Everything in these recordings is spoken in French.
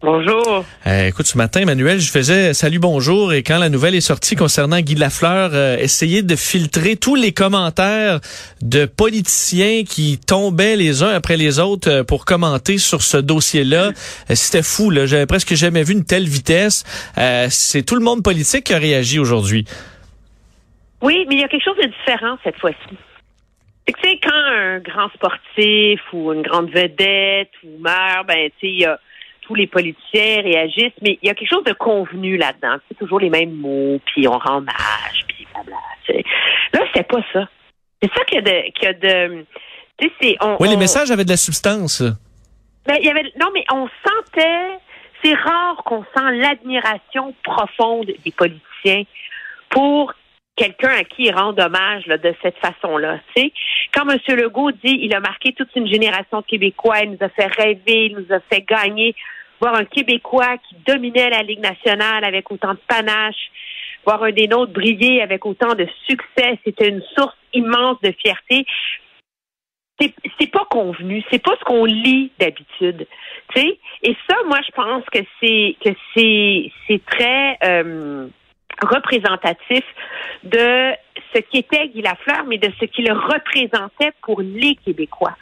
Bonjour. Euh, écoute, ce matin, Emmanuel, je faisais salut bonjour et quand la nouvelle est sortie concernant Guy Lafleur, euh, essayer de filtrer tous les commentaires de politiciens qui tombaient les uns après les autres euh, pour commenter sur ce dossier-là. Euh, C'était fou, là. J'avais presque jamais vu une telle vitesse. C'est tout le monde politique qui a réagi aujourd'hui. Oui, mais il y a quelque chose de différent cette fois-ci. Tu sais, quand un grand sportif ou une grande vedette ou meurt, ben, tu sais, il y a tous les politiciens réagissent, mais il y a quelque chose de convenu là-dedans. C'est toujours les mêmes mots, puis on rend hommage, puis blabla. t'sais. Là, c'est pas ça. C'est ça qu'il y a de, qu'il y a de, on, Oui, les messages avaient de la substance. Ben, y avait, non, mais on sentait, c'est rare qu'on sent l'admiration profonde des politiciens pour quelqu'un à qui ils rendent hommage là, de cette façon-là. Quand M. Legault dit il a marqué toute une génération de Québécois, il nous a fait rêver, il nous a fait gagner, voir un Québécois qui dominait la Ligue nationale avec autant de panache, voir un des nôtres briller avec autant de succès, c'était une source immense de fierté c'est pas convenu, c'est pas ce qu'on lit d'habitude, tu sais. Et ça, moi, je pense que c'est que c'est c'est très euh, représentatif de ce qu'était Guy Lafleur, mais de ce qu'il représentait pour les Québécois.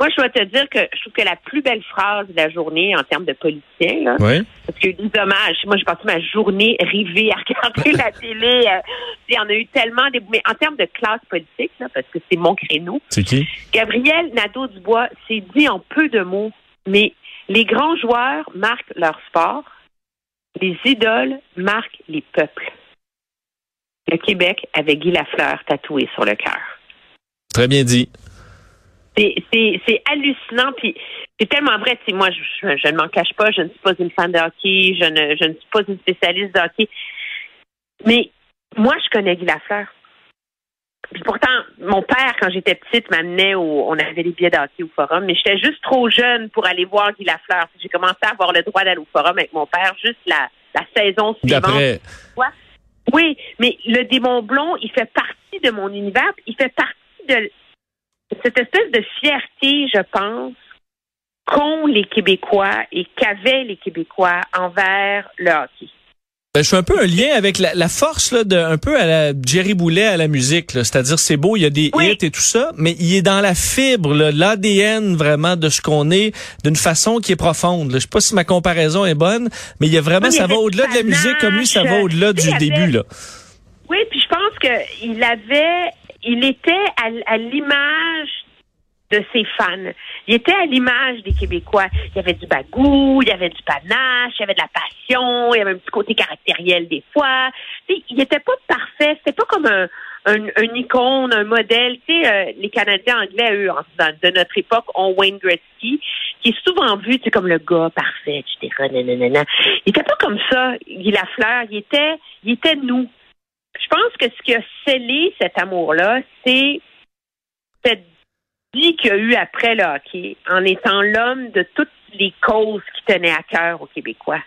Moi, je dois te dire que je trouve que la plus belle phrase de la journée en termes de politicien, Oui. parce qu'il y a eu des hommages. Moi, j'ai passé ma journée rivée à regarder la télé. euh, il y en a eu tellement des... Mais en termes de classe politique, là, parce que c'est mon créneau, C'est qui? Gabriel Nadeau-Dubois s'est dit en peu de mots, mais les grands joueurs marquent leur sport, les idoles marquent les peuples. Le Québec avait Guy Lafleur tatoué sur le cœur. Très bien dit. C'est- C'est c'est hallucinant, puis c'est tellement vrai. Tu sais, moi, je, je- je ne m'en cache pas, je ne suis pas une fan de hockey, je ne, je ne suis pas une spécialiste de hockey. Mais moi, je connais Guy Lafleur. Puis pourtant, mon père, quand j'étais petite, m'amenait au. On avait des billets de hockey au forum, mais j'étais juste trop jeune pour aller voir Guy Lafleur. J'ai commencé à avoir le droit d'aller au forum avec mon père juste la, la saison suivante. Oui, mais le démon blond, il fait partie de mon univers, il fait partie de cette espèce de fierté, je pense, qu'ont les Québécois et qu'avaient les Québécois envers le hockey. Ben, je fais un peu un lien avec la, la force là, de un peu à la Jerry Boulet à la musique. C'est-à-dire c'est beau, il y a des Oui. hits et tout ça, mais il est dans la fibre, l'ADN vraiment de ce qu'on est, d'une façon qui est profonde. là. Je sais pas si ma comparaison est bonne, mais il y a vraiment, Oui, ça va au-delà de la musique, comme lui, ça va au-delà du avait- début. Là. Oui, puis je pense qu'il avait, il était à, l'image de ses fans. Il était à l'image des Québécois. Il y avait du bagou, il y avait du panache, il y avait de la passion, il y avait un petit côté caractériel des fois. Tu sais, il n'était pas parfait. C'était pas comme un, un, un icône, un modèle. Tu sais, euh, les Canadiens anglais, eux, de notre époque, ont Wayne Gretzky, qui est souvent vu, tu sais, comme le gars parfait, etc. nanana. Il était pas comme ça, Guy Lafleur. Il était, il était nous. Que ce qui a scellé cet amour-là, c'est cette vie qu'il y a eu après le hockey, en étant l'homme de toutes les causes qui tenaient à cœur aux Québécois.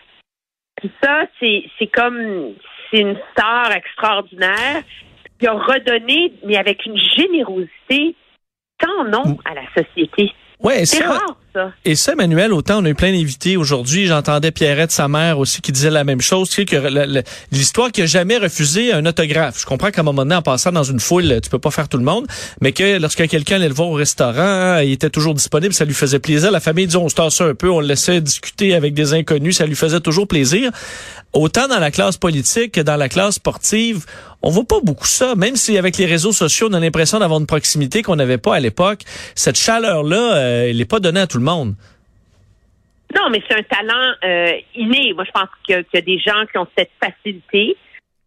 Puis ça, c'est comme c'est une star extraordinaire. il a redonné, mais avec une générosité sans nom à la société. Ouais, C'est rare, Et ça, Emmanuel, autant on a eu plein d'invités aujourd'hui. J'entendais Pierrette, sa mère aussi, qui disait la même chose. Tu sais, que l'histoire qui a jamais refusé un autographe. Je comprends qu'à un moment donné, en passant dans une foule, tu peux pas faire tout le monde, mais que lorsque quelqu'un allait le voir au restaurant, il était toujours disponible, ça lui faisait plaisir. La famille, disons, on se tassait un peu, on le laissait discuter avec des inconnus, ça lui faisait toujours plaisir. Autant dans la classe politique que dans la classe sportive, on voit pas beaucoup ça. Même si avec les réseaux sociaux, on a l'impression d'avoir une proximité qu'on n'avait pas à l'époque, cette chaleur-là, euh, elle n'est pas donnée à tout le monde. Non, mais c'est un talent euh, inné. Moi, je pense qu'il y, a- des gens qui ont cette facilité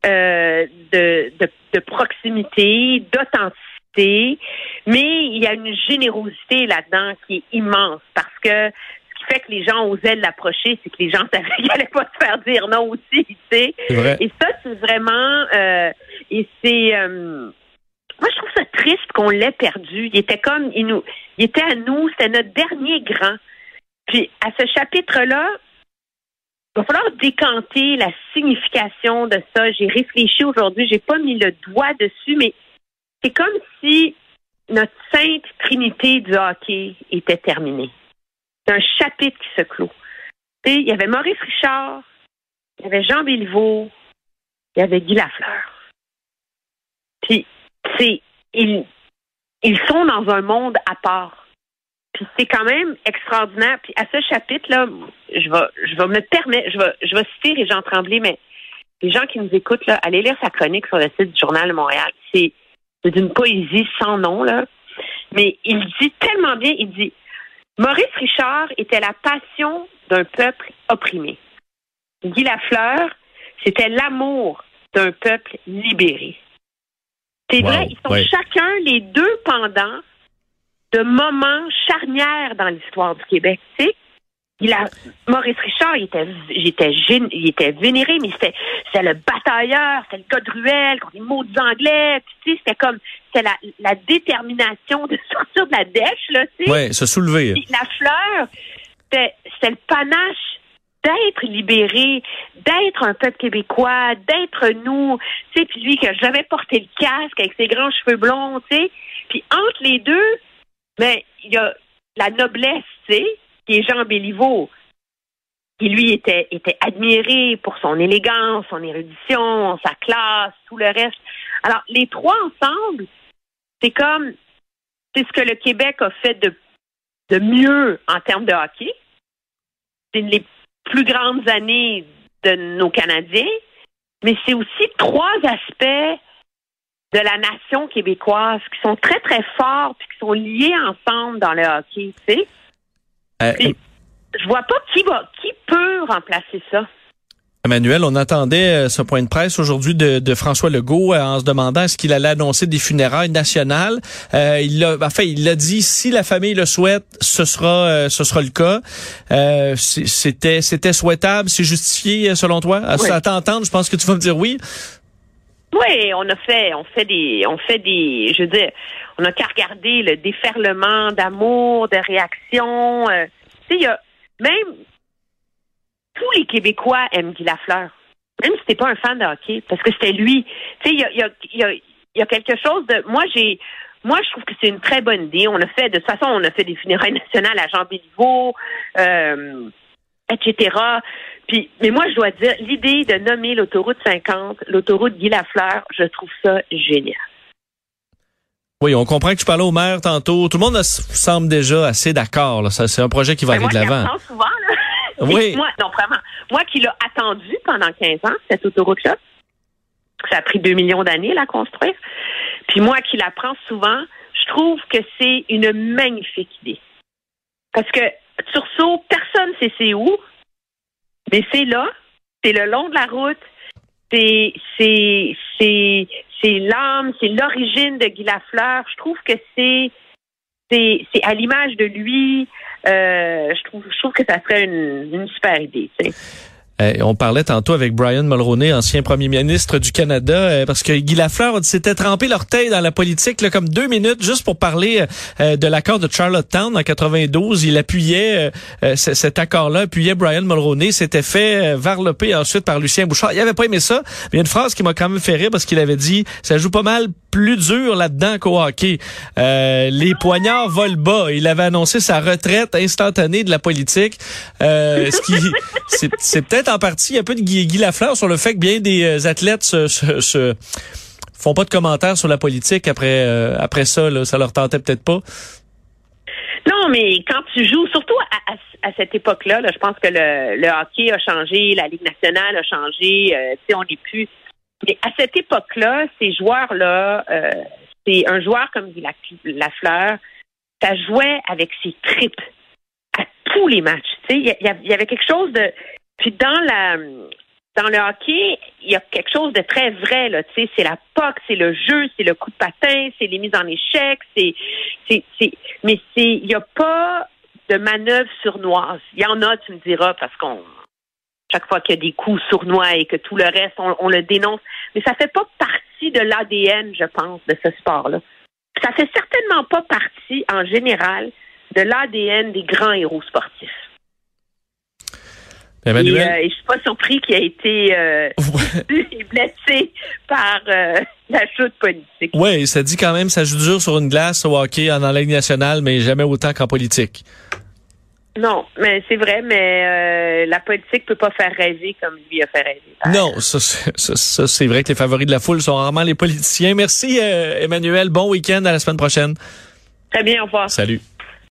euh, de, de, proximité, d'authenticité, mais il y a une générosité là-dedans qui est immense parce que qui fait que les gens osaient l'approcher, c'est que les gens savaient qu'ils n'allaient pas se faire dire non aussi, tu sais. Et ça, c'est vraiment... euh, et c'est... euh, moi, je trouve ça triste qu'on l'ait perdu. Il était comme... Il, nous, il était à nous. C'était notre dernier grand. Puis, à ce chapitre-là, il va falloir décanter la signification de ça. J'ai réfléchi aujourd'hui. J'ai pas mis le doigt dessus, mais c'est comme si notre sainte trinité du hockey était terminée. Un chapitre qui se clôt. Sais, il y avait Maurice Richard, il y avait Jean Béliveau, il y avait Guy Lafleur. Puis, c'est, ils, ils sont dans un monde à part. Puis c'est quand même extraordinaire. Puis à ce chapitre-là, je vais, je me permettre, je vais, je citer Régent Tremblay, mais les gens qui nous écoutent, là, allez lire sa chronique sur le site du Journal de Montréal. C'est d'une poésie sans nom, là. Mais il dit tellement bien, il dit Maurice Richard était la passion d'un peuple opprimé. Guy Lafleur, c'était l'amour d'un peuple libéré. C'est Wow, vrai, ils sont ouais. chacun les deux pendant de moments charnières dans l'histoire du Québec. Tu sais, il a, Maurice Richard, il était, j'étais il était vénéré, mais c'était, c'était le batailleur, c'était le gars de ruelle contre les mots anglais. Tu sais, c'était comme, c'était la, la détermination de sortir de la dèche, là, tu sais. Ouais, se soulever. Puis la fleur, c'était c'était le panache d'être libéré, d'être un peuple québécois, d'être nous. Tu sais, puis lui qui a jamais porté le casque avec ses grands cheveux blonds, tu sais. Puis entre les deux, ben, il y a la noblesse, tu sais, Jean Béliveau, qui lui était, admiré pour son élégance, son érudition, sa classe, tout le reste. Alors, les trois ensemble, c'est comme, c'est ce que le Québec a fait de de mieux en termes de hockey. C'est les plus grandes années de nos Canadiens, mais c'est aussi trois aspects de la nation québécoise qui sont très, très forts puis qui sont liés ensemble dans le hockey, tu sais. Euh, je vois pas qui va, qui peut remplacer ça. Emmanuel, on attendait euh, ce point de presse aujourd'hui de, de François Legault euh, en se demandant est-ce qu'il allait annoncer des funérailles nationales. Euh, il l'a, enfin, il l'a dit si la famille le souhaite, ce sera, euh, ce sera le cas. Euh, c'était, c'était souhaitable, c'est justifié selon toi? À, Oui. à t'entendre, je pense que tu vas me dire oui. Oui, on a fait, on fait des, on fait des, je veux dire, on a qu'à regarder le déferlement d'amour, de réaction. euh, tu sais, il y a même tous les Québécois aiment Guy Lafleur, même si t'es pas un fan de hockey, parce que c'était lui. Tu sais, il y a, y, a, y a quelque chose de, moi j'ai, moi je trouve que c'est une très bonne idée. On a fait, de toute façon, on a fait des funérailles nationales à Jean Béliveau. Euh, etc. Puis, mais moi, je dois dire, l'idée de nommer l'autoroute 50, l'autoroute Guy Lafleur, je trouve ça génial. Oui, on comprend que tu parlais au maire tantôt. Tout le monde semble déjà assez d'accord. Ça, c'est un projet qui va Mais aller moi, de l'avant. apprends souvent, là. Oui. Moi, non, vraiment. Moi qui l'ai attendu pendant 15 ans, cette autoroute-là, ça a pris 2 millions d'années à la construire. Puis moi qui la prends souvent, je trouve que c'est une magnifique idée. Parce que Tursault, personne ne sait c'est où, mais c'est là, c'est le long de la route, c'est c'est c'est c'est l'âme, c'est l'origine de Guy Lafleur. Je trouve que c'est c'est à l'image de lui. Euh, je trouve je trouve que ça serait une, une super idée. On parlait tantôt avec Brian Mulroney, ancien premier ministre du Canada, euh, parce que Guy Lafleur s'était trempé l'orteil dans la politique là, comme deux minutes juste pour parler euh, de l'accord de Charlottetown en 92. Il appuyait cet accord-là, appuyait Brian Mulroney. S'était fait varloper ensuite par Lucien Bouchard. Il avait pas aimé ça. Mais il y a une phrase qui m'a quand même fait rire parce qu'il avait dit « Ça joue pas mal plus dur là-dedans qu'au hockey. les poignards volent bas. Il avait annoncé sa retraite instantanée de la politique. ce qui, c'est peut-être en partie un peu de Guy, Guy Lafleur sur le fait que bien des euh, athlètes se, se, font pas de commentaires sur la politique après euh, après ça. Là, ça leur tentait peut-être pas. Non, mais quand tu joues, surtout à, cette époque-là, je pense que le, hockey a changé, la Ligue nationale a changé, euh, on n'est plus. Mais à cette époque-là, ces joueurs-là, c'est un joueur comme dit Lafleur, ça jouait avec ses tripes à tous les matchs. Tu sais, il y, avait quelque chose de puis dans la dans le hockey, il y a quelque chose de très vrai là. Tu sais, c'est la POC, c'est le jeu, c'est le coup de patin, c'est les mises en échec, c'est c'est. Mais c'est il n'y a pas de manœuvre sournoise. Il y en a, tu me diras, parce qu'on chaque fois qu'il y a des coups sournois et que tout le reste, on, le dénonce. Mais ça fait pas partie de l'ADN, je pense, de ce sport-là. Ça fait certainement pas partie, en général, de l'ADN des grands héros sportifs. Emmanuel? Et, euh, je suis pas surpris qu'il ait été euh, blessé par euh, la chute politique. Oui, ça dit quand même ça joue dur sur une glace au hockey en, Ligue nationale, mais jamais autant qu'en politique. Non, mais c'est vrai, mais la politique peut pas faire rêver comme lui a fait rêver. Non, ça, ça c'est vrai que les favoris de la foule sont rarement les politiciens. Merci Emmanuel, bon week-end à la semaine prochaine. Très bien, au revoir. Salut.